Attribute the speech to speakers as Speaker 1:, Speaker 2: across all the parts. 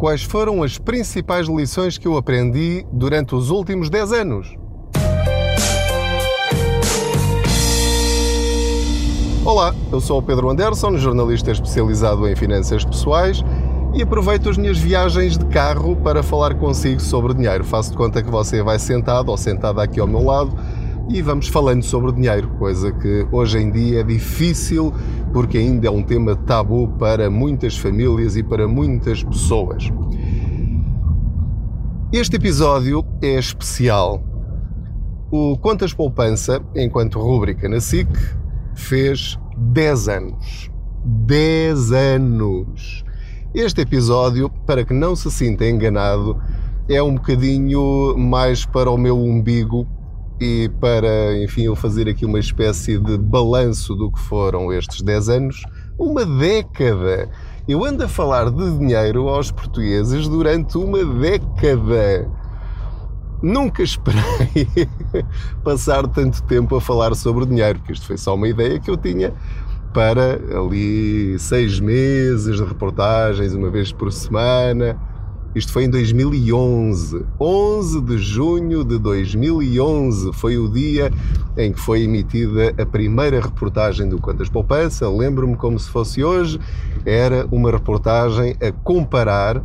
Speaker 1: quais foram as principais lições que eu aprendi durante os últimos 10 anos. Olá, eu sou o Pedro Anderson, jornalista especializado em finanças pessoais e aproveito as minhas viagens de carro para falar consigo sobre dinheiro. Faço de conta que você vai sentado ou sentada aqui ao meu lado e vamos falando sobre dinheiro, coisa que hoje em dia é difícil porque ainda é um tema tabu para muitas famílias e para muitas pessoas. Este episódio é especial. O Contas Poupança, enquanto rúbrica na SIC, fez 10 anos. 10 anos! Este episódio, para que não se sinta enganado, é um bocadinho mais para o meu umbigo e para, enfim, eu fazer aqui uma espécie de balanço do que foram estes 10 anos, uma década. Eu ando a falar de dinheiro aos portugueses durante uma década. Nunca esperei passar tanto tempo a falar sobre dinheiro, porque isto foi só uma ideia que eu tinha para ali seis meses de reportagens, uma vez por semana. Isto foi em 2011. 11 de junho de 2011 foi o dia em que foi emitida a primeira reportagem do Quantas Poupança. Lembro-me como se fosse hoje. Era uma reportagem a comparar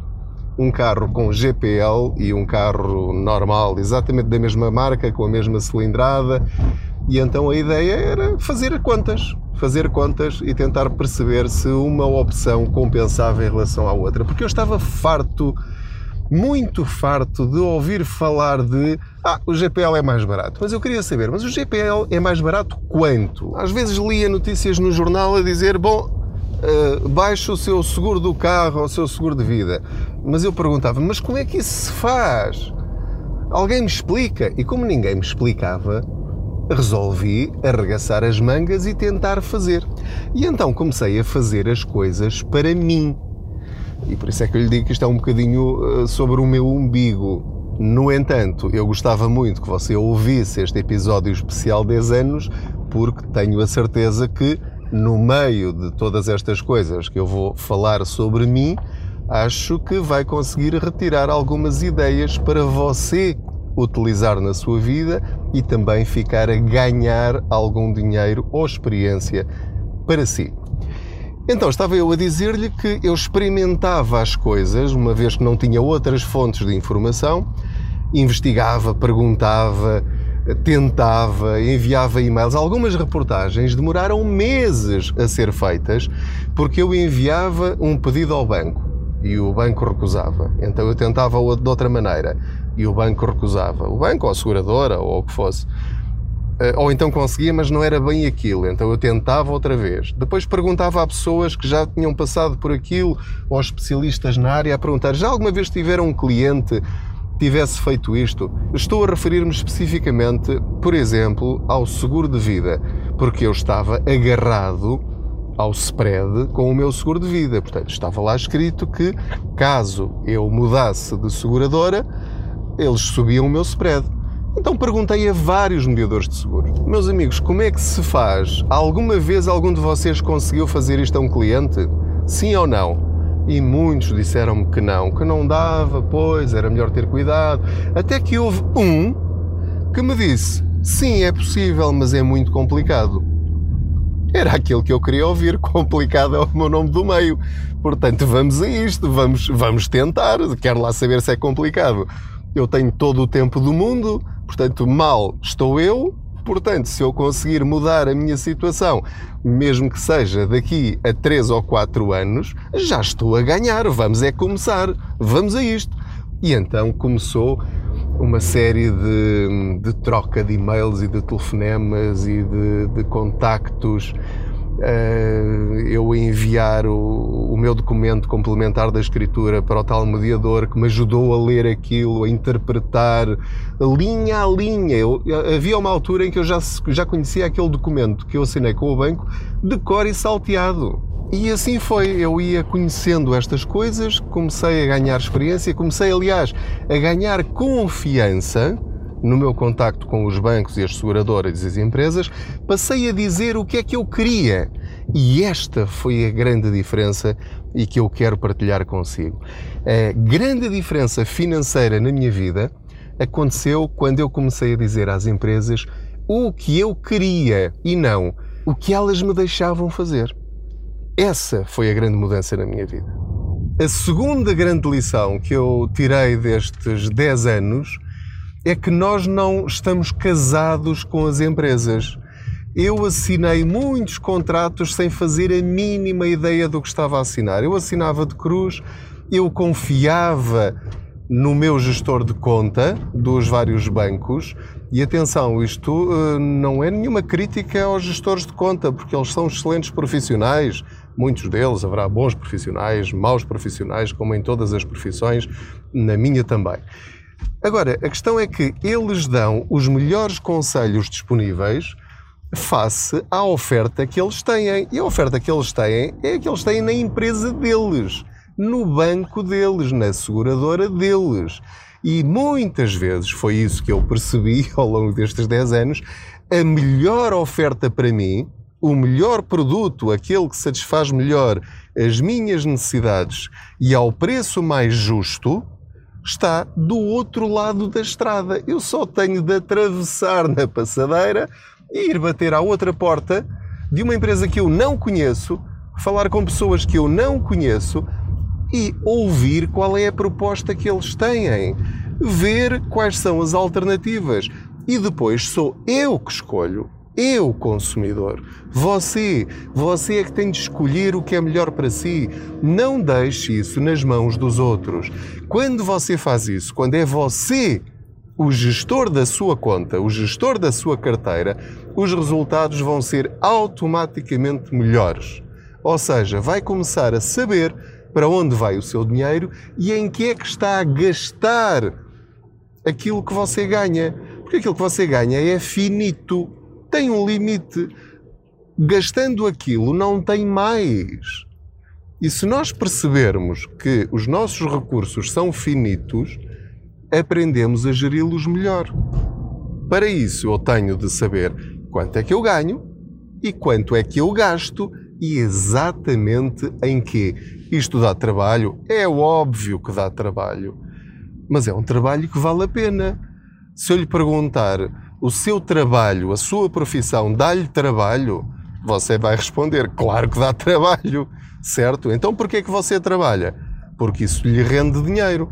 Speaker 1: um carro com GPL e um carro normal, exatamente da mesma marca, com a mesma cilindrada. E então a ideia era fazer contas fazer contas e tentar perceber se uma opção compensava em relação à outra. Porque eu estava farto, muito farto de ouvir falar de ah, o GPL é mais barato. Mas eu queria saber, mas o GPL é mais barato quanto? Às vezes lia notícias no jornal a dizer, bom, Uh, baixe o seu seguro do carro ou o seu seguro de vida. Mas eu perguntava, mas como é que isso se faz? Alguém me explica? E como ninguém me explicava, resolvi arregaçar as mangas e tentar fazer. E então comecei a fazer as coisas para mim. E por isso é que eu lhe digo que isto é um bocadinho eh, sobre o meu umbigo. No entanto, eu gostava muito que você ouvisse este episódio especial 10 anos, porque tenho a certeza que no meio de todas estas coisas que eu vou falar sobre mim, acho que vai conseguir retirar algumas ideias para você utilizar na sua vida e também ficar a ganhar algum dinheiro ou experiência para si. Então estava eu a dizer-lhe que eu experimentava as coisas, uma vez que não tinha outras fontes de informação, investigava, perguntava, tentava, enviava e-mails. Algumas reportagens demoraram meses a ser feitas porque eu enviava um pedido ao banco e o banco recusava. Então eu tentava de outra maneira e o banco recusava. O banco ou a seguradora ou o que fosse. Eh, ou então conseguia, mas não era bem aquilo. Então eu tentava outra vez. Depois perguntava a pessoas que já tinham passado por aquilo, ou especialistas na área, a perguntar: já alguma vez tiveram um cliente tivesse feito isto? Estou a referir-me especificamente, por exemplo, ao seguro de vida, porque eu estava agarrado ao spread com o meu seguro de vida. Portanto, estava lá escrito que caso eu mudasse de seguradora, eles subiam o meu spread. Então perguntei a vários mediadores de seguros: Meus amigos, como é que se faz? Alguma vez algum de vocês conseguiu fazer isto a um cliente? Sim ou não? E muitos disseram-me que não, que não dava, pois era melhor ter cuidado. Até que houve um que me disse: Sim, é possível, mas é muito complicado. Era aquilo que eu queria ouvir, complicado é o meu nome do meio. Portanto, vamos a isto, vamos, vamos tentar. Quero lá saber se é complicado eu tenho todo o tempo do mundo, portanto, mal estou eu. Portanto, se eu conseguir mudar a minha situação, mesmo que seja daqui a 3 ou 4 anos, já estou a ganhar. Vamos é começar. Vamos a isto. E então começou uma série de, de troca de e-mails e de telefonemas e de, de contactos eh, eu enviar o, o, meu documento complementar da escritura para o tal mediador que me ajudou a ler aquilo, a interpretar linha a linha. Eu, havia uma altura em que eu já, já conhecia aquele documento que eu assinei com o banco de cor e salteado. E assim foi, eu ia conhecendo estas coisas, comecei a ganhar experiência, comecei, aliás, a ganhar confiança no meu contacto com os bancos e as seguradoras e as empresas, passei a dizer o que é que eu queria. E esta foi a grande diferença e que eu quero partilhar consigo. A grande diferença financeira na minha vida aconteceu quando eu comecei a dizer às empresas o que eu queria e não o que elas me deixavam fazer. Essa foi a grande mudança na minha vida. A segunda grande lição que eu tirei destes 10 anos é que nós não estamos casados com as empresas. Eu assinei muitos contratos sem fazer a mínima ideia do que estava a assinar. Eu assinava de cruz, eu confiava no meu gestor de conta dos vários bancos. E atenção, isto uh, não é nenhuma crítica aos gestores de conta, porque eles são excelentes profissionais, muitos deles, haverá bons profissionais, maus profissionais, como em todas as profissões, na minha também. Agora, a questão é que eles dão os melhores conselhos disponíveis face à oferta que eles têm. E a oferta que eles têm é a que eles têm na empresa deles no banco deles, na seguradora deles. E muitas vezes foi isso que eu percebi ao longo destes 10 anos. A melhor oferta para mim, o melhor produto, aquele que satisfaz melhor as minhas necessidades e ao preço mais justo, está do outro lado da estrada. Eu só tenho de atravessar na passadeira e ir bater à outra porta de uma empresa que eu não conheço, falar com pessoas que eu não conheço, e ouvir qual é a proposta que eles têm, ver quais são as alternativas e depois sou eu que escolho. Eu, consumidor. Você. Você é que tem de escolher o que é melhor para si. Não deixe isso nas mãos dos outros. Quando você faz isso, quando é você o gestor da sua conta, o gestor da sua carteira, os resultados vão ser automaticamente melhores. Ou seja, vai começar a saber para onde vai o seu dinheiro e em que é que está a gastar aquilo que você ganha. Porque aquilo que você ganha é finito, tem um limite. Gastando aquilo, não tem mais. E se nós percebermos que os nossos recursos são finitos, aprendemos a geri-los melhor. Para isso, eu tenho de saber quanto é que eu ganho e quanto é que eu gasto e exatamente em que. Isto dá trabalho? É óbvio que dá trabalho. Mas é um trabalho que vale a pena. Se eu lhe perguntar o seu trabalho, a sua profissão, dá-lhe trabalho? Você vai responder, claro que dá trabalho, certo? Então por que é que você trabalha? Porque isso lhe rende dinheiro.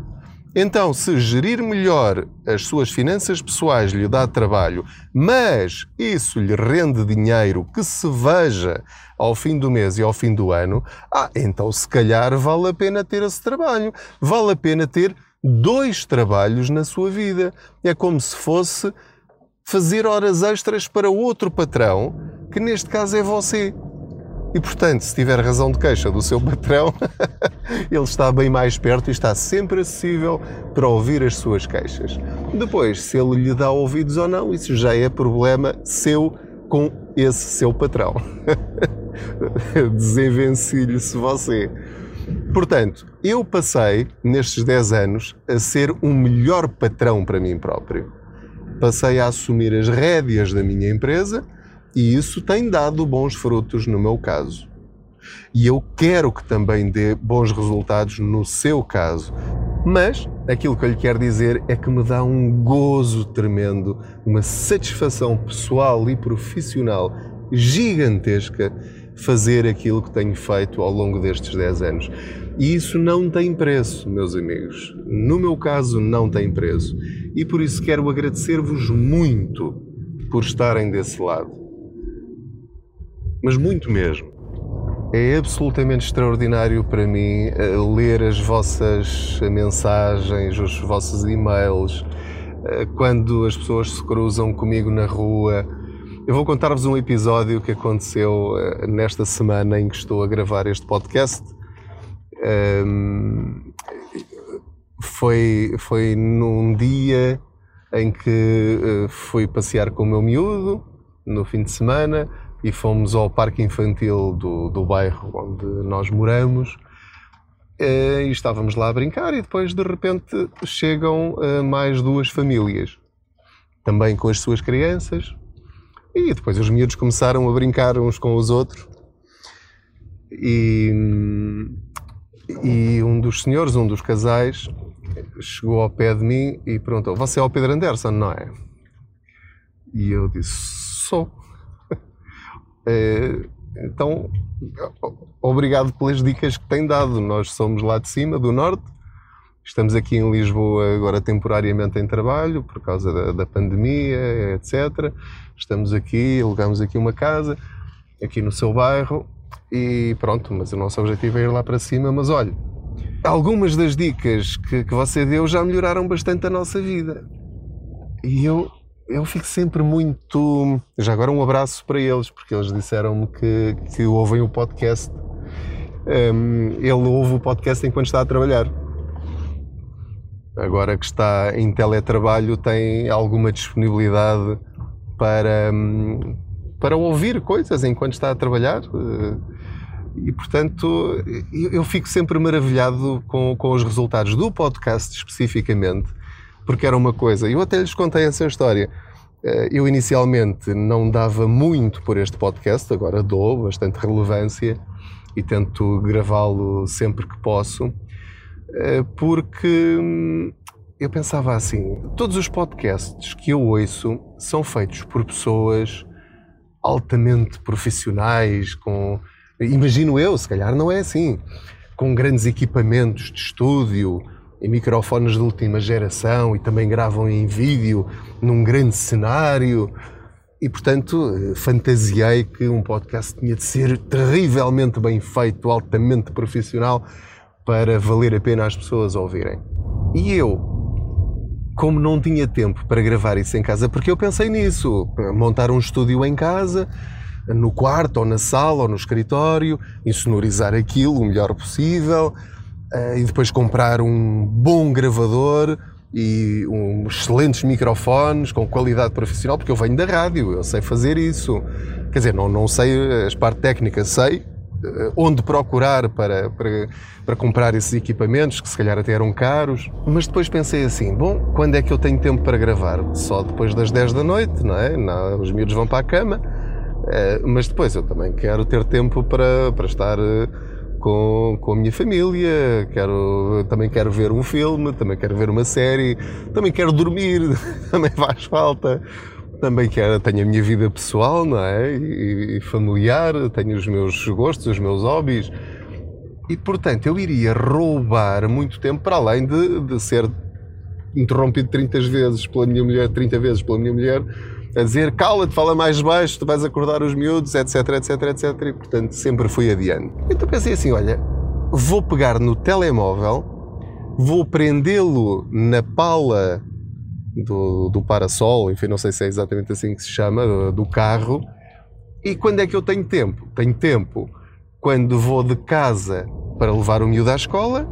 Speaker 1: Então, se gerir melhor as suas finanças pessoais lhe dá trabalho, mas isso lhe rende dinheiro que se veja ao fim do mês e ao fim do ano, ah, então se calhar vale a pena ter esse trabalho. Vale a pena ter dois trabalhos na sua vida. É como se fosse fazer horas extras para outro patrão, que neste caso é você. E, portanto, se tiver razão de queixa do seu patrão, ele está bem mais perto e está sempre acessível para ouvir as suas queixas. Depois, se ele lhe dá ouvidos ou não, isso já é problema seu com esse seu patrão. Desenvencilhe-se você. Portanto, eu passei, nestes 10 anos, a ser um melhor patrão para mim próprio. Passei a assumir as rédeas da minha empresa e isso tem dado bons frutos no meu caso. E eu quero que também dê bons resultados no seu caso. Mas aquilo que eu lhe quero dizer é que me dá um gozo tremendo, uma satisfação pessoal e profissional gigantesca fazer aquilo que tenho feito ao longo destes 10 anos. E isso não tem preço, meus amigos. No meu caso, não tem preço. E por isso quero agradecer-vos muito por estarem desse lado mas muito mesmo. É absolutamente extraordinário para mim eh, ler as vossas mensagens, os vossos e-mails, eh, quando as pessoas se cruzam comigo na rua. Eu vou contar-vos um episódio que aconteceu eh, nesta semana em que estou a gravar este podcast. Foi, foi num dia em que fui passear com o meu miúdo no fim de semana e fomos ao parque infantil do, do bairro onde nós moramos eh, e estávamos lá a brincar e depois de repente chegam eh, mais duas famílias também com as suas crianças e depois os miúdos começaram a brincar uns com os outros E, e um dos senhores, um dos casais, chegou ao pé de mim e perguntou: Você é o Pedro Anderson, não é? E eu disse: Sou. É, então, obrigado pelas dicas que tem dado. Nós somos lá de cima, do norte. Estamos aqui em Lisboa agora temporariamente em trabalho por causa da, da pandemia, etc. Estamos aqui, alugamos aqui uma casa, aqui no seu bairro e pronto, mas o nosso objetivo é ir lá para cima. Mas olha, algumas das dicas que, que você deu já melhoraram bastante a nossa vida. E eu, eu fico sempre muito. Já agora um abraço para eles, porque eles disseram-me que, que ouvem o podcast. Um, ele ouve o podcast enquanto está a trabalhar. Agora que está em teletrabalho, tem alguma disponibilidade para, hum, para ouvir coisas enquanto está a trabalhar. E, portanto, eu fico sempre maravilhado com, com os resultados do podcast especificamente, porque era uma coisa. Eu até lhes contei essa história. Eh, eu inicialmente não dava muito por este podcast, agora dou bastante relevância e tento gravá-lo sempre que posso, eh, porque hum, eu pensava assim: todos os podcasts que eu ouço são feitos por pessoas altamente profissionais, com Imagino eu, se calhar não é assim. Com grandes equipamentos de estúdio e microfones de última geração e também gravam em vídeo num grande cenário. E portanto, fantasiei que um podcast tinha de ser terrivelmente bem feito, altamente profissional, para valer a pena as pessoas ouvirem. E eu, como não tinha tempo para gravar isso em casa, porque eu pensei nisso, montar um estúdio em casa, no quarto ou na sala ou no escritório, insonorizar aquilo o melhor possível uh, e depois comprar um bom gravador e um, excelentes microfones com qualidade profissional, porque eu venho da rádio, eu sei fazer isso. Quer dizer, não, não sei as partes técnicas, sei onde procurar para, para, para comprar esses equipamentos, que se calhar até eram caros, mas depois pensei assim, bom, quando é que eu tenho tempo para gravar? Só depois das 10 da noite, não é? Não, os miúdos vão para a cama, eh, mas depois eu também quero ter tempo para, para estar eh, com, com a minha família, quero, também quero ver um filme, também quero ver uma série, também quero dormir, também faz falta. Também quero, tenho a minha vida pessoal, não é? E, familiar, tenho os meus gostos, os meus hobbies. E portanto eu iria roubar muito tempo para além de, de ser interrompido 30 vezes pela minha mulher, 30 vezes pela minha mulher, a dizer cala-te, fala mais baixo, tu vais acordar os miúdos, etc, etc, etc. E portanto sempre fui adiante. Então pensei assim: olha, vou pegar no telemóvel, vou prendê-lo na pala do, do parasol, enfim, não sei se é exatamente assim que se chama, do carro. E quando é que eu tenho tempo? Tenho tempo quando vou de casa para levar o miúdo à escola,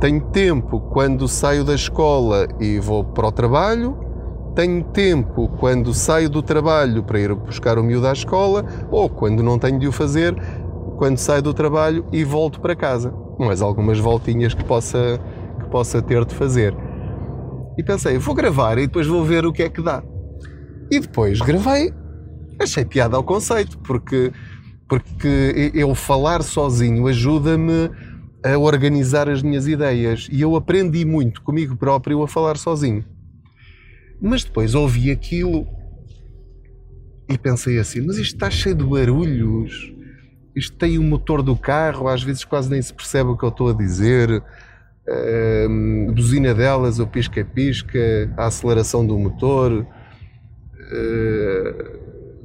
Speaker 1: tenho tempo quando saio da escola e vou para o trabalho tenho tempo quando saio do trabalho para ir buscar o miúdo à escola ou quando não tenho de o fazer, quando saio do trabalho e volto para casa. Mais algumas voltinhas que possa, que possa ter de fazer. E pensei, vou gravar e depois vou ver o que é que dá. E depois gravei. Achei piada ao conceito, porque, porque eu falar sozinho ajuda-me a organizar as minhas ideias. E eu aprendi muito comigo próprio a falar sozinho. Mas depois ouvi aquilo e pensei assim: mas isto está cheio de barulhos, isto tem o motor do carro, às vezes quase nem se percebe o que eu estou a dizer. Uh, buzina delas, o pisca-pisca, a aceleração do motor, uh,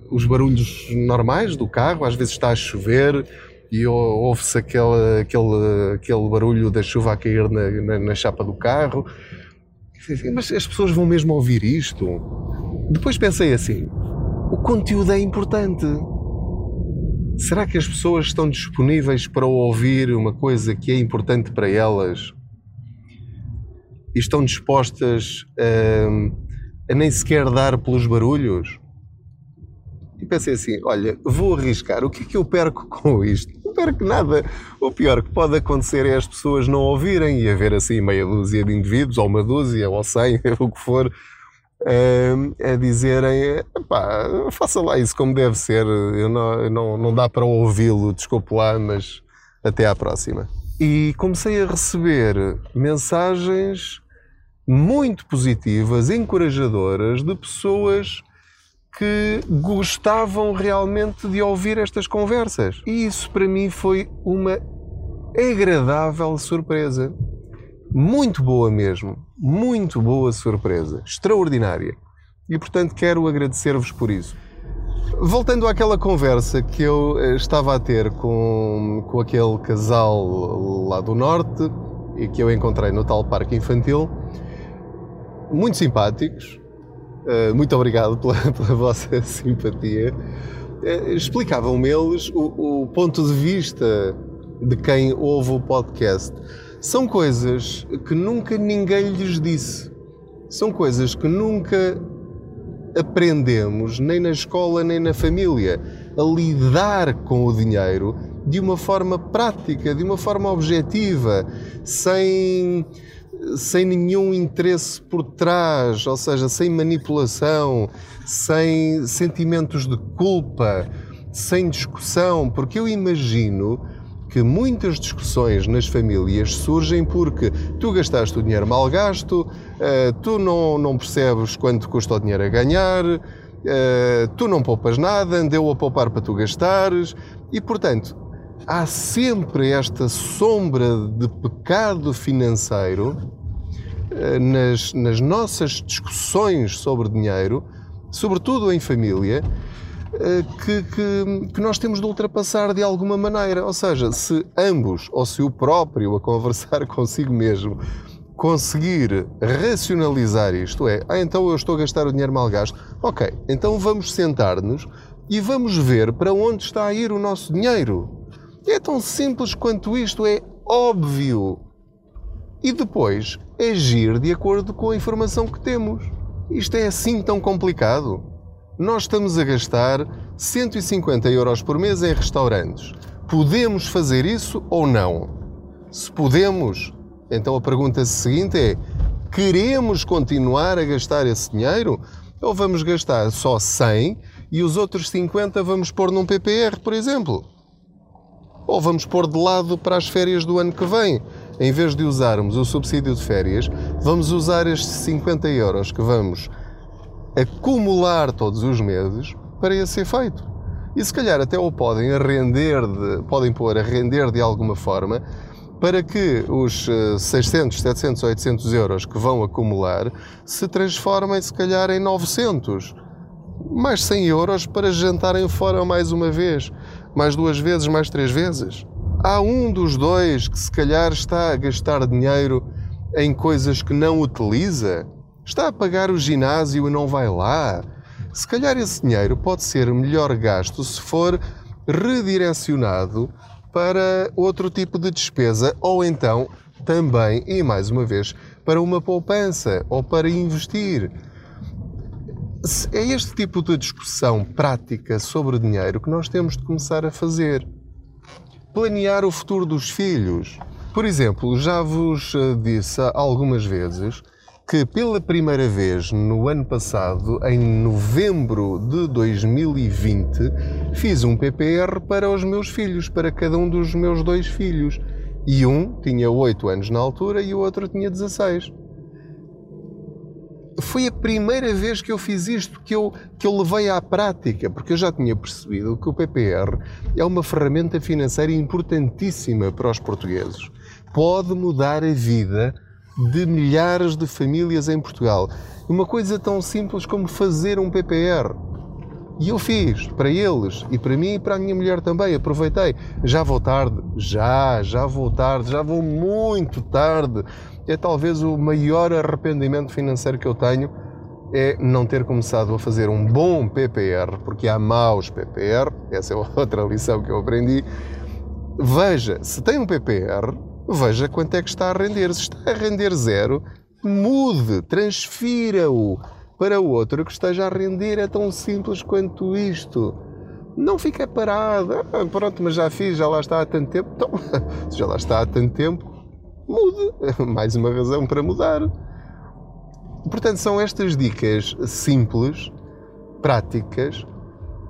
Speaker 1: os barulhos normais do carro, às vezes está a chover e ouve-se aquele, aquele, aquele barulho da chuva a cair na, na, na chapa do carro. Mas as pessoas vão mesmo ouvir isto? Depois pensei assim: o conteúdo é importante. Será que as pessoas estão disponíveis para ouvir uma coisa que é importante para elas? E estão dispostas a, a nem sequer dar pelos barulhos? E pensei assim: olha, vou arriscar, o que é que eu perco com isto? espero que nada. O pior que pode acontecer é as pessoas não ouvirem e haver assim meia dúzia de indivíduos, ou uma dúzia, ou cem, o que for, a, a dizerem: pá, faça lá isso como deve ser, eu não, não, não dá para ouvi-lo, desculpe lá, mas Até à próxima. E comecei a receber mensagens muito positivas, encorajadoras, de pessoas que gostavam realmente de ouvir estas conversas. E isso para mim foi uma agradável surpresa. Muito boa mesmo. Muito boa surpresa. Extraordinária. E portanto quero agradecer-vos por isso. Voltando àquela conversa que eu eh, estava a ter com, com aquele casal lá do Norte e que eu encontrei no tal parque infantil, muito simpáticos, eh, muito obrigado pela, pela vossa simpatia. Eh, explicavam-me eles o, o ponto de vista de quem ouve o podcast. São coisas que nunca ninguém lhes disse. São coisas que nunca aprendemos, nem na escola nem na família, a lidar com o dinheiro de uma forma prática, de uma forma objetiva, sem, sem nenhum interesse por trás, ou seja, sem manipulação, sem sentimentos de culpa, sem discussão, porque eu imagino que muitas discussões nas famílias surgem porque tu gastaste o dinheiro mal gasto, eh, tu não, não percebes quanto custa o dinheiro a ganhar, eh, tu não poupas nada, andeu a poupar para tu gastares e, portanto, há sempre esta sombra de pecado financeiro eh, nas, nas nossas discussões sobre dinheiro, sobretudo em família, eh, que, que, que, nós temos de ultrapassar de alguma maneira. Ou seja, se ambos, ou se o próprio a conversar consigo mesmo, conseguir racionalizar isto, é, ah, então eu estou a gastar o dinheiro mal gasto, ok, então vamos sentar-nos e vamos ver para onde está a ir o nosso dinheiro. É tão simples quanto isto, é óbvio. E depois agir de acordo com a informação que temos. Isto é assim tão complicado? nós estamos a gastar 150 euros por mês em restaurantes. Podemos fazer isso ou não? Se podemos, então a pergunta seguinte é: queremos continuar a gastar esse dinheiro? Ou vamos gastar só 100 e os outros 50 vamos pôr num PPR, por exemplo? Ou vamos pôr de lado para as férias do ano que vem? Em vez de usarmos o subsídio de férias, vamos usar estes 50 euros que vamos acumular todos os meses para esse efeito. E se calhar até o podem render, de, podem pôr a render de alguma forma para que os 600, 700, 800 euros que vão acumular se transformem se calhar em 900. Mais 100 euros para jantarem fora mais uma vez, mais duas vezes, mais três vezes. Há um dos dois que se calhar está a gastar dinheiro em coisas que não utiliza Está a pagar o ginásio e não vai lá? Se calhar esse dinheiro pode ser melhor gasto se for redirecionado para outro tipo de despesa ou então também, e mais uma vez, para uma poupança ou para investir. É este tipo de discussão prática sobre dinheiro que nós temos de começar a fazer. Planear o futuro dos filhos. Por exemplo, já vos eh, disse algumas vezes que pela primeira vez no ano passado, em novembro de 2020, fiz um PPR para os meus filhos, para cada um dos meus dois filhos. E um tinha 8 anos na altura e o outro tinha 16. Foi a primeira vez que eu fiz isto, que eu, que eu levei à prática, porque eu já tinha percebido que o PPR é uma ferramenta financeira importantíssima para os portugueses. Pode mudar a vida de milhares de famílias em Portugal. Uma coisa tão simples como fazer um PPR. E eu fiz para eles e para mim e para a minha mulher também. Aproveitei. Já vou tarde? Já, já vou tarde, já vou muito tarde. É talvez o maior arrependimento financeiro que eu tenho é não ter começado a fazer um bom PPR, porque há maus PPR, essa é outra lição que eu aprendi. Veja, se tem um PPR, veja quanto é que está a render. Se está a render zero, mude, transfira-o para outro que esteja a render. É tão simples quanto isto. Não fica parado. Ah, pronto, mas já fiz, já lá está há tanto tempo. Então, se já lá está há tanto tempo, mude. Mais uma razão para mudar. Portanto, são estas dicas simples, práticas,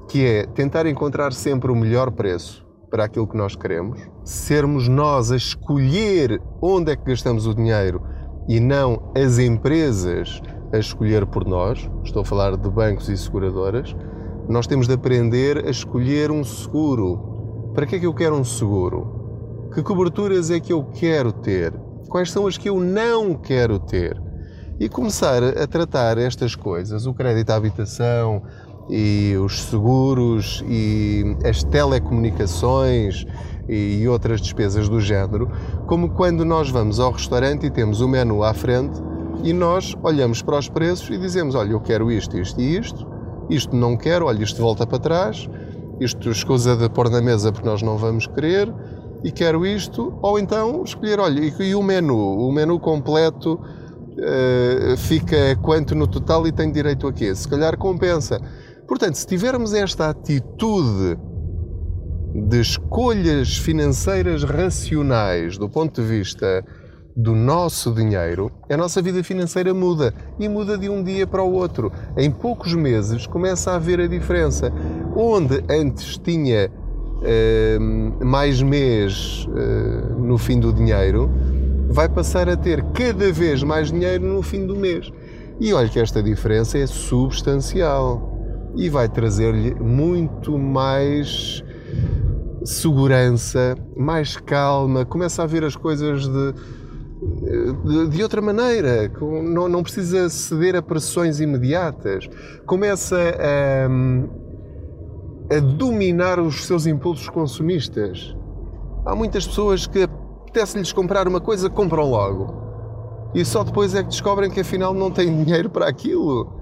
Speaker 1: que é tentar encontrar sempre o melhor preço para aquilo que nós queremos, sermos nós a escolher onde é que gastamos o dinheiro e não as empresas a escolher por nós, estou a falar de bancos e seguradoras, nós temos de aprender a escolher um seguro. Para que é que eu quero um seguro? Que coberturas é que eu quero ter? Quais são as que eu não quero ter? E começar a tratar estas coisas, o crédito à habitação e os seguros e as telecomunicações e outras despesas do género, como quando nós vamos ao restaurante e temos o menu à frente e nós olhamos para os preços e dizemos: Olha, eu quero isto, isto e isto, isto não quero, olha, isto volta para trás, isto escusa de pôr na mesa porque nós não vamos querer e quero isto, ou então escolher, olha, e, o menu, o menu completo uh, fica quanto no total e tem direito a quê? Se calhar compensa. Portanto, se tivermos esta atitude de escolhas financeiras racionais do ponto de vista do nosso dinheiro, a nossa vida financeira muda e muda de um dia para o outro. Em poucos meses começa a haver a diferença. Onde antes tinha uh, mais mês uh, no fim do dinheiro, vai passar a ter cada vez mais dinheiro no fim do mês. E olha que esta diferença é substancial e vai trazer-lhe muito mais segurança, mais calma, começa a ver as coisas de, de, de outra maneira, não, não, precisa ceder a pressões imediatas, começa a, a dominar os seus impulsos consumistas. Há muitas pessoas que apetece-lhes comprar uma coisa, compram logo. E só depois é que descobrem que afinal não têm dinheiro para aquilo.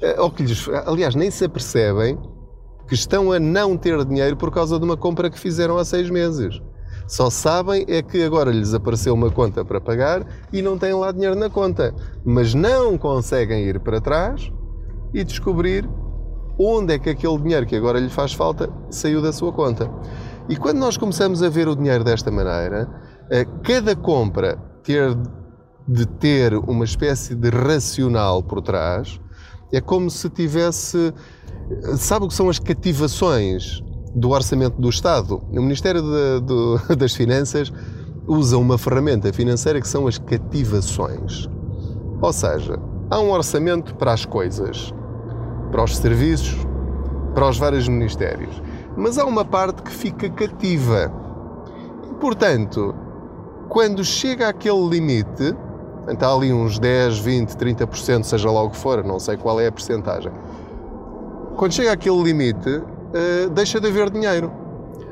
Speaker 1: Eh, ou que lhes, aliás, nem se apercebem que estão a não ter dinheiro por causa de uma compra que fizeram há seis meses. Só sabem é que agora lhes apareceu uma conta para pagar e não têm lá dinheiro na conta. Mas não conseguem ir para trás e descobrir onde é que aquele dinheiro que agora lhe faz falta saiu da sua conta. E quando nós começamos a ver o dinheiro desta maneira, eh, cada compra ter de ter uma espécie de racional por trás, é como se tivesse. Sabe o que são as cativações do orçamento do Estado? O Ministério de, das Finanças usa uma ferramenta financeira que são as cativações. Ou seja, há um orçamento para as coisas, para os serviços, para os vários ministérios. Mas há uma parte que fica cativa. E, portanto, quando chega àquele limite, Está ali uns 10, 20, 30%, seja lá o que for, não sei qual é a percentagem. Quando chega àquele limite, uh, deixa de haver dinheiro.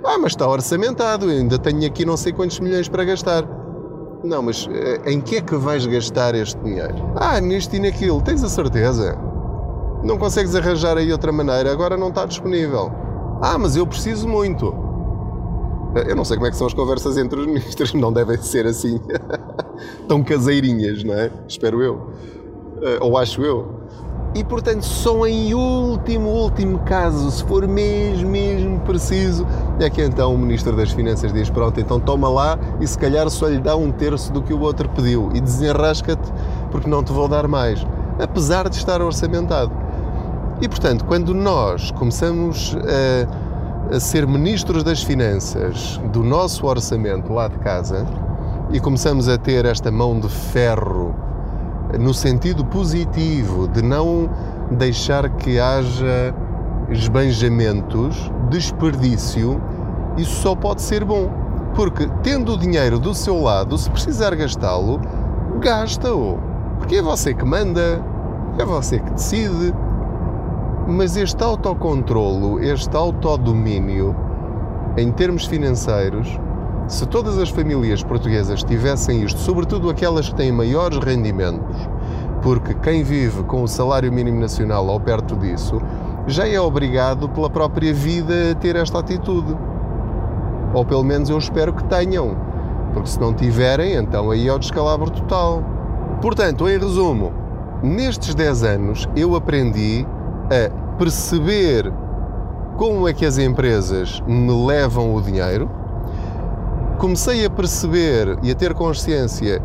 Speaker 1: Ah, mas está orçamentado, ainda tenho aqui não sei quantos milhões para gastar. Não, mas uh, em que é que vais gastar este dinheiro? Ah, nisto e naquilo, tens a certeza? Não consegues arranjar aí outra maneira, agora não está disponível. Ah, mas eu preciso muito. Eu não sei como é que são as conversas entre os ministros, não devem ser assim tão caseirinhas, não é? Espero eu. Eh, ou acho eu. E portanto, só em último, último caso, se for mesmo, mesmo preciso, é que então o Ministro das Finanças diz: pronto, então toma lá e se calhar só lhe dá um terço do que o outro pediu e desenrasca-te porque não te vou dar mais, apesar de estar orçamentado. E portanto, quando nós começamos a a ser ministros das finanças do nosso orçamento lá de casa e começamos a ter esta mão de ferro no sentido positivo de não deixar que haja esbanjamentos, desperdício, isso só pode ser bom. Porque tendo o dinheiro do seu lado, se precisar gastá-lo, gasta-o. Porque é você que manda, é você que decide, mas este autocontrolo, este autodomínio, em termos financeiros, se todas as famílias portuguesas tivessem isto, sobretudo aquelas que têm maiores rendimentos, porque quem vive com o salário mínimo nacional ou perto disso, já é obrigado pela própria vida a ter esta atitude. Ou pelo menos eu espero que tenham, porque se não tiverem, então aí é o descalabro total. Portanto, em resumo, nestes 10 anos eu aprendi a perceber como é que as empresas me levam o dinheiro, comecei a perceber e a ter consciência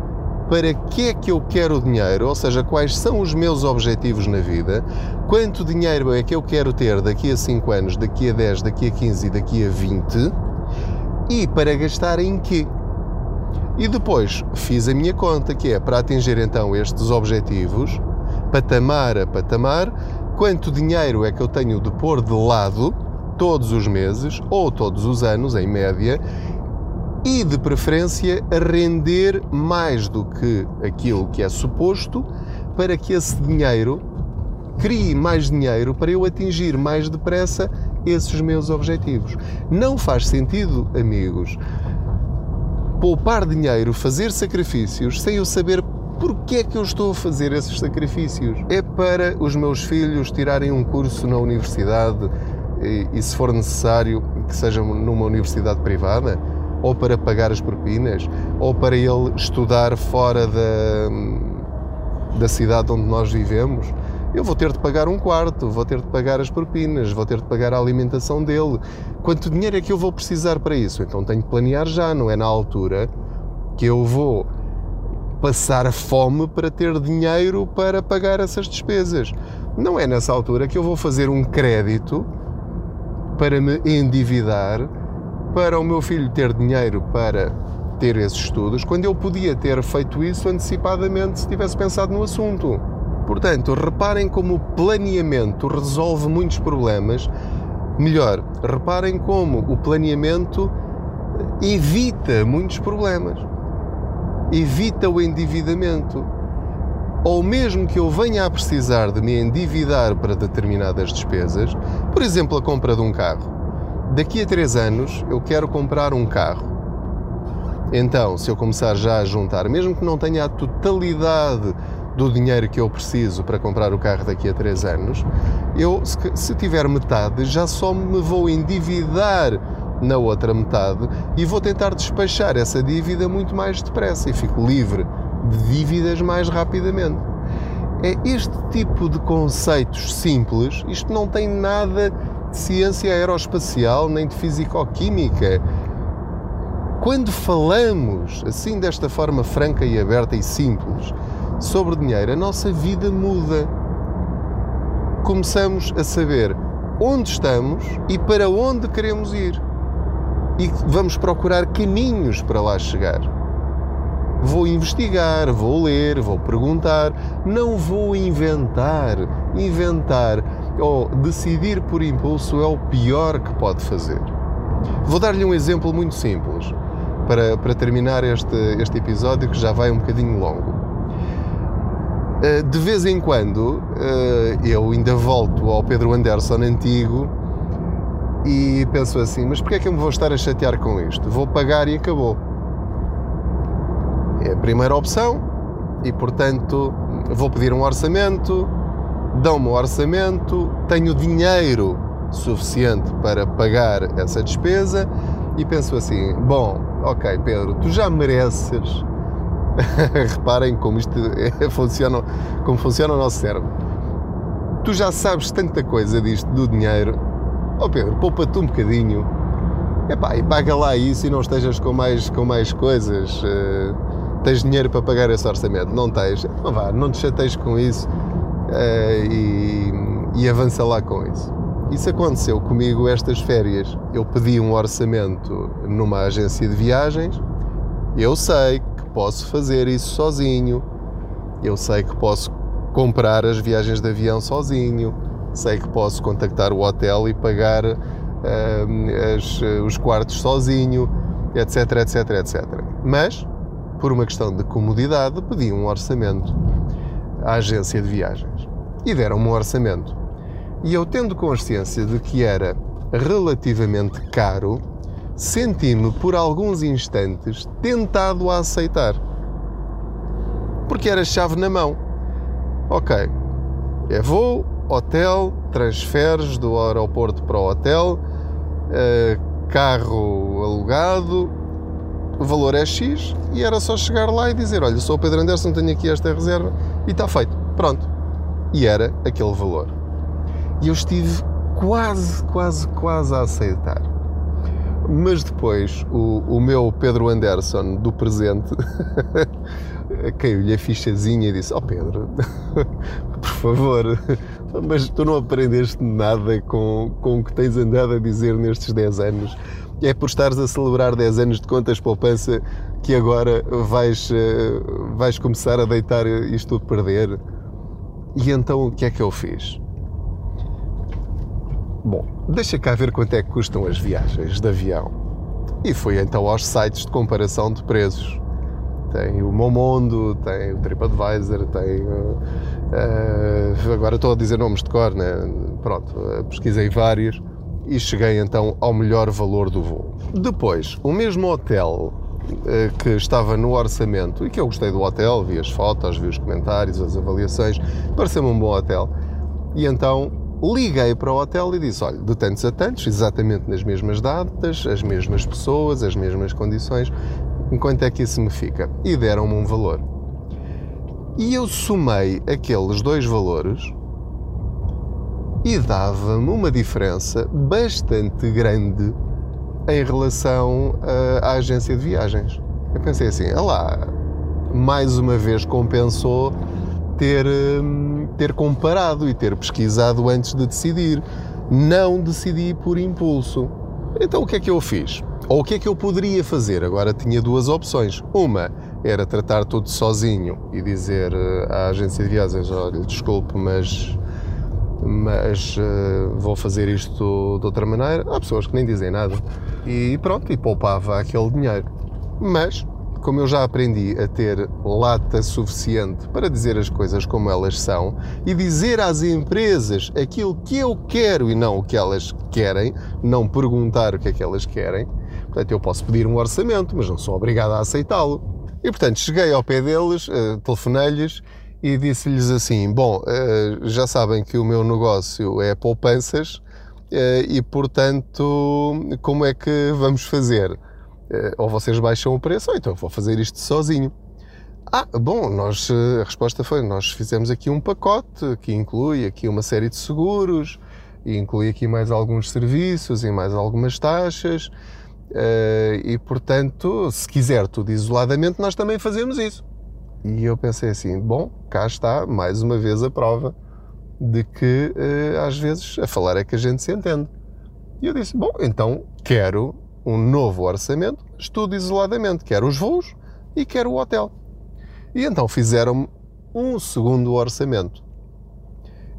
Speaker 1: para que é que eu quero o dinheiro, ou seja, quais são os meus objetivos na vida, quanto dinheiro é que eu quero ter daqui a 5 anos, daqui a 10, daqui a 15 e daqui a 20, E para gastar em quê? E depois fiz a minha conta, que é para atingir então estes objetivos, patamar a patamar, quanto dinheiro é que eu tenho de pôr de lado todos os meses ou todos os anos, em média, e de preferência render mais do que aquilo que é suposto para que esse dinheiro crie mais dinheiro para eu atingir mais depressa esses meus objetivos. Não faz sentido, amigos, poupar dinheiro, fazer sacrifícios, sem eu saber porque é que eu estou a fazer esses sacrifícios. É para os meus filhos tirarem um curso na universidade e, e se for necessário, que seja numa universidade privada, ou para pagar as propinas, ou para ele estudar fora da, da cidade onde nós vivemos eu vou ter de pagar um quarto, vou ter de pagar as propinas, vou ter de pagar a alimentação dele. Quanto dinheiro é que eu vou precisar para isso? Então tenho que planear já, não é na altura que eu vou passar fome para ter dinheiro para pagar essas despesas. Não é nessa altura que eu vou fazer um crédito para me endividar para o meu filho ter dinheiro para ter esses estudos, quando eu podia ter feito isso antecipadamente se tivesse pensado no assunto. Portanto, reparem como o planeamento resolve muitos problemas. Melhor, reparem como o planeamento evita muitos problemas. Evita o endividamento. Ou mesmo que eu venha a precisar de me endividar para determinadas despesas, por exemplo, a compra de um carro. Daqui a três anos eu quero comprar um carro. Então, se eu começar já a juntar, mesmo que não tenha a totalidade do dinheiro que eu preciso para comprar o carro daqui a 3 anos, eu, se tiver metade, já só me vou endividar na outra metade e vou tentar despachar essa dívida muito mais depressa e fico livre de dívidas mais rapidamente. É este tipo de conceitos simples, isto não tem nada de ciência aeroespacial nem de fisicoquímica. Quando falamos assim desta forma franca e aberta e simples, sobre dinheiro, a nossa vida muda. Começamos a saber onde estamos e para onde queremos ir. E vamos procurar caminhos para lá chegar. Vou investigar, vou ler, vou perguntar, não vou inventar. Inventar ou decidir por impulso é o pior que pode fazer. Vou dar-lhe um exemplo muito simples para, para terminar este, este episódio que já vai um bocadinho longo. Eh, de vez em quando eh, eu ainda volto ao Pedro Anderson antigo e penso assim: mas porquê é que eu me vou estar a chatear com isto? Vou pagar e acabou. É a primeira opção e, portanto, vou pedir um orçamento, dão-me o orçamento, tenho dinheiro suficiente para pagar essa despesa e penso assim: bom, ok, Pedro, tu já mereces Reparem como isto é, funciona, como funciona o nosso cérebro. Tu já sabes tanta coisa disto do dinheiro. Oh Pedro, poupa-te um bocadinho. Epá, e paga lá isso e não estejas com mais, com mais coisas. Uh, tens dinheiro para pagar esse orçamento? Não tens? Não vá, não te chateies com isso uh, e, e avança lá com isso. Isso aconteceu comigo estas férias. Eu pedi um orçamento numa agência de viagens. Eu sei posso fazer isso sozinho, eu sei que posso comprar as viagens de avião sozinho, sei que posso contactar o hotel e pagar uh, as, os quartos sozinho, etc, etc, etc. Mas, por uma questão de comodidade, pedi um orçamento à agência de viagens e deram-me um orçamento. E eu, tendo consciência de que era relativamente caro, senti-me por alguns instantes tentado a aceitar. Porque era chave na mão. Ok, é voo, hotel, transferes do aeroporto para o hotel, uh, carro alugado, o valor é X e era só chegar lá e dizer: Olha, sou o Pedro Anderson, tenho aqui esta reserva e está feito. Pronto. E era aquele valor. E eu estive quase, quase, quase a aceitar. Mas depois o, o meu Pedro Anderson do presente caiu-lhe a fichazinha e disse: Ó oh Pedro, por favor, mas tu não aprendeste nada com, com o que tens andado a dizer nestes 10 anos. é por estares a celebrar 10 anos de contas poupança que agora vais, eh, vais começar a deitar isto a perder. E então o que é que eu fiz? Bom, deixa cá ver quanto é que custam as viagens de avião. E fui então aos sites de comparação de preços. Tem o Momondo, tem o TripAdvisor, tem. Uh, agora estou a dizer nomes de cor, né? Pronto, uh, pesquisei vários e cheguei então ao melhor valor do voo. Depois, o mesmo hotel uh, que estava no orçamento e que eu gostei do hotel, vi as fotos, vi os comentários, as avaliações, pareceu-me um bom hotel. E então liguei para o hotel e disse: olha, de tantos a tantos, exatamente nas mesmas datas, as mesmas pessoas, as mesmas condições, enquanto é que isso me fica? E deram-me um valor. E eu somei aqueles dois valores e dava-me uma diferença bastante grande em relação uh, à agência de viagens. Eu pensei assim, ah lá, mais uma vez compensou ter, hum, ter comparado e ter pesquisado antes de decidir. Não decidi por impulso. Então o que é que eu fiz? Ou o que é que eu poderia fazer? Agora tinha duas opções. Uma era tratar tudo sozinho e dizer eh, à agência de viagens: olha, desculpe, mas, mas uh, vou fazer isto de outra maneira. Há pessoas que nem dizem nada. E pronto, e poupava aquele dinheiro. Mas como eu já aprendi a ter lata suficiente para dizer as coisas como elas são e dizer às empresas aquilo que eu quero e não o que elas querem, não perguntar o que é que elas querem, portanto eu posso pedir um orçamento, mas não sou obrigado a aceitá-lo. E portanto cheguei ao pé deles, uh, telefonei-lhes e disse-lhes assim: Bom, uh, já sabem que o meu negócio é poupanças uh, e portanto, como é que vamos fazer? Eh, ou vocês baixam o preço, ou então vou fazer isto sozinho. Ah, bom, nós, eh, a resposta foi, nós fizemos aqui um pacote que inclui aqui uma série de seguros, e inclui aqui mais alguns serviços e mais algumas taxas, eh, e portanto, se quiser tudo isoladamente, nós também fazemos isso. E eu pensei assim, bom, cá está mais uma vez a prova de que às vezes a falar é que a gente se entende. E eu disse, bom, então quero um novo orçamento, estudo isoladamente, quer os voos e quer o hotel. E então fizeram-me um segundo orçamento.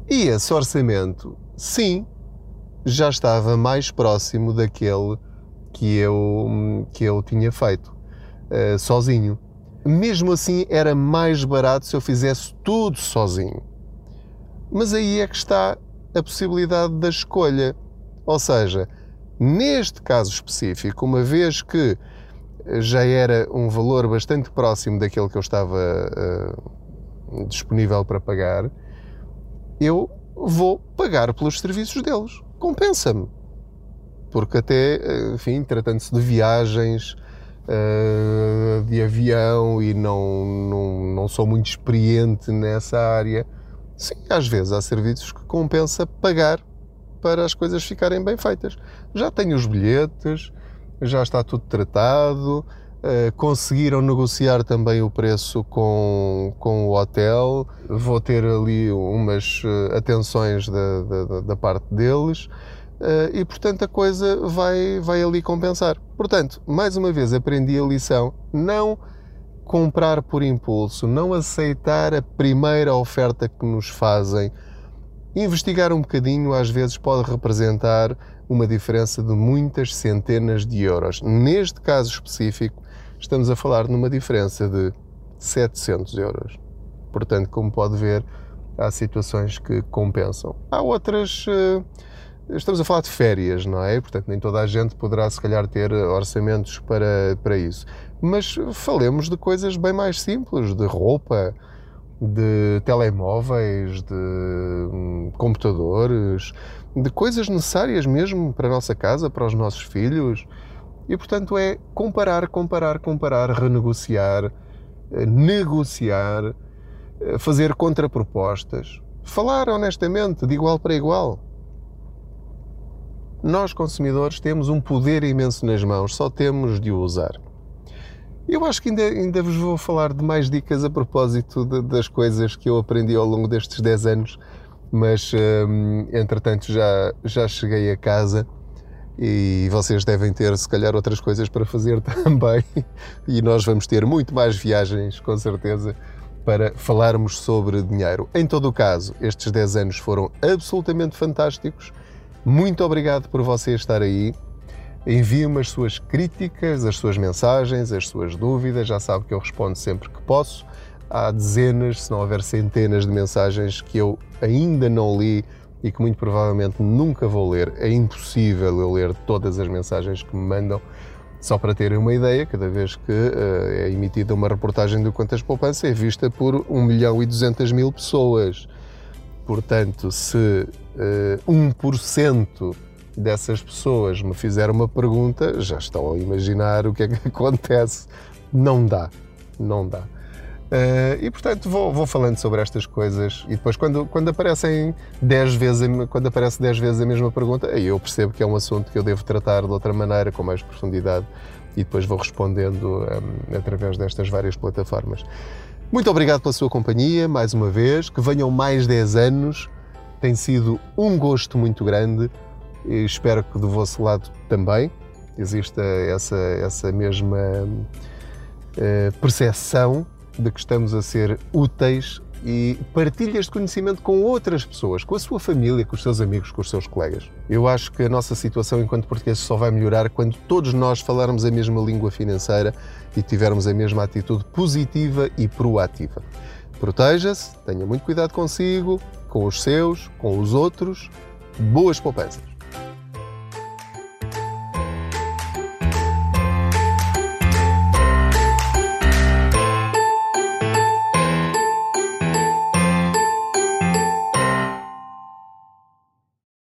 Speaker 1: E esse orçamento, sim, já estava mais próximo daquele que eu, que eu tinha feito uh, sozinho. Mesmo assim, era mais barato se eu fizesse tudo sozinho. Mas aí é que está a possibilidade da escolha. Ou seja, Neste caso específico, uma vez que já era um valor bastante próximo daquele que eu estava uh, disponível para pagar, eu vou pagar pelos serviços deles. Compensa-me. Porque até, enfim, tratando-se de viagens, uh, de avião e não, não, não sou muito experiente nessa área, sim, às vezes há serviços que compensa pagar para as coisas ficarem bem feitas. Já tenho os bilhetes, já está tudo tratado, uh, conseguiram negociar também o preço com, com o hotel, vou ter ali umas atenções da, da, da, parte deles. Uh, e portanto a coisa vai, vai ali compensar. Portanto, mais uma vez aprendi a lição: não comprar por impulso, não aceitar a primeira oferta que nos fazem Investigar um bocadinho às vezes pode representar uma diferença de muitas centenas de euros. Neste caso específico, estamos a falar numa diferença de 700 euros. Portanto, como pode ver, há situações que compensam. Há outras. Eh, estamos a falar de férias, não é? Portanto, nem toda a gente poderá, se calhar, ter orçamentos para, para isso. Mas falemos de coisas bem mais simples, de roupa, de telemóveis, de hum, computadores, de coisas necessárias mesmo para a nossa casa, para os nossos filhos. E portanto é comparar, comparar, comparar, renegociar, eh, negociar, eh, fazer contrapropostas, falar honestamente, de igual para igual. Nós, consumidores, temos um poder imenso nas mãos, só temos de o usar. Eu acho que ainda, ainda vos vou falar de mais dicas a propósito de, das coisas que eu aprendi ao longo destes 10 anos, mas hum, entretanto já, já cheguei a casa e vocês devem ter, se calhar, outras coisas para fazer também. E nós vamos ter muito mais viagens, com certeza, para falarmos sobre dinheiro. Em todo o caso, estes 10 anos foram absolutamente fantásticos. Muito obrigado por você estar aí. Envie-me as suas críticas, as suas mensagens, as suas dúvidas. Já sabe que eu respondo sempre que posso. Há dezenas, se não houver centenas de mensagens que eu ainda não li e que muito provavelmente nunca vou ler. É impossível eu ler todas as mensagens que me mandam. Só para terem uma ideia, cada vez que uh, é emitida uma reportagem do Quantas Poupança é vista por 1 milhão e 200 mil pessoas. Portanto, se uh, eh, 1% dessas pessoas me fizer uma pergunta, já estão a imaginar o que é que acontece. Não dá, não dá. Uh, e portanto vou, vou, falando sobre estas coisas e depois quando, quando aparecem 10 vezes quando aparece 10 vezes a mesma pergunta, aí eu percebo que é um assunto que eu devo tratar de outra maneira, com mais profundidade e depois vou respondendo um, ehm, através destas várias plataformas. Muito obrigado pela sua companhia, mais uma vez, que venham mais 10 anos, tem sido um gosto muito grande. E espero que do vosso lado também exista essa, essa mesma uh, percepção de que estamos a ser úteis e partilhas de conhecimento com outras pessoas, com a sua família, com os seus amigos, com os seus colegas. Eu acho que a nossa situação enquanto portugueses só vai melhorar quando todos nós falarmos a mesma língua financeira e tivermos a mesma atitude positiva e proativa. Proteja-se, tenha muito cuidado consigo, com os seus, com os outros. Boas poupanças!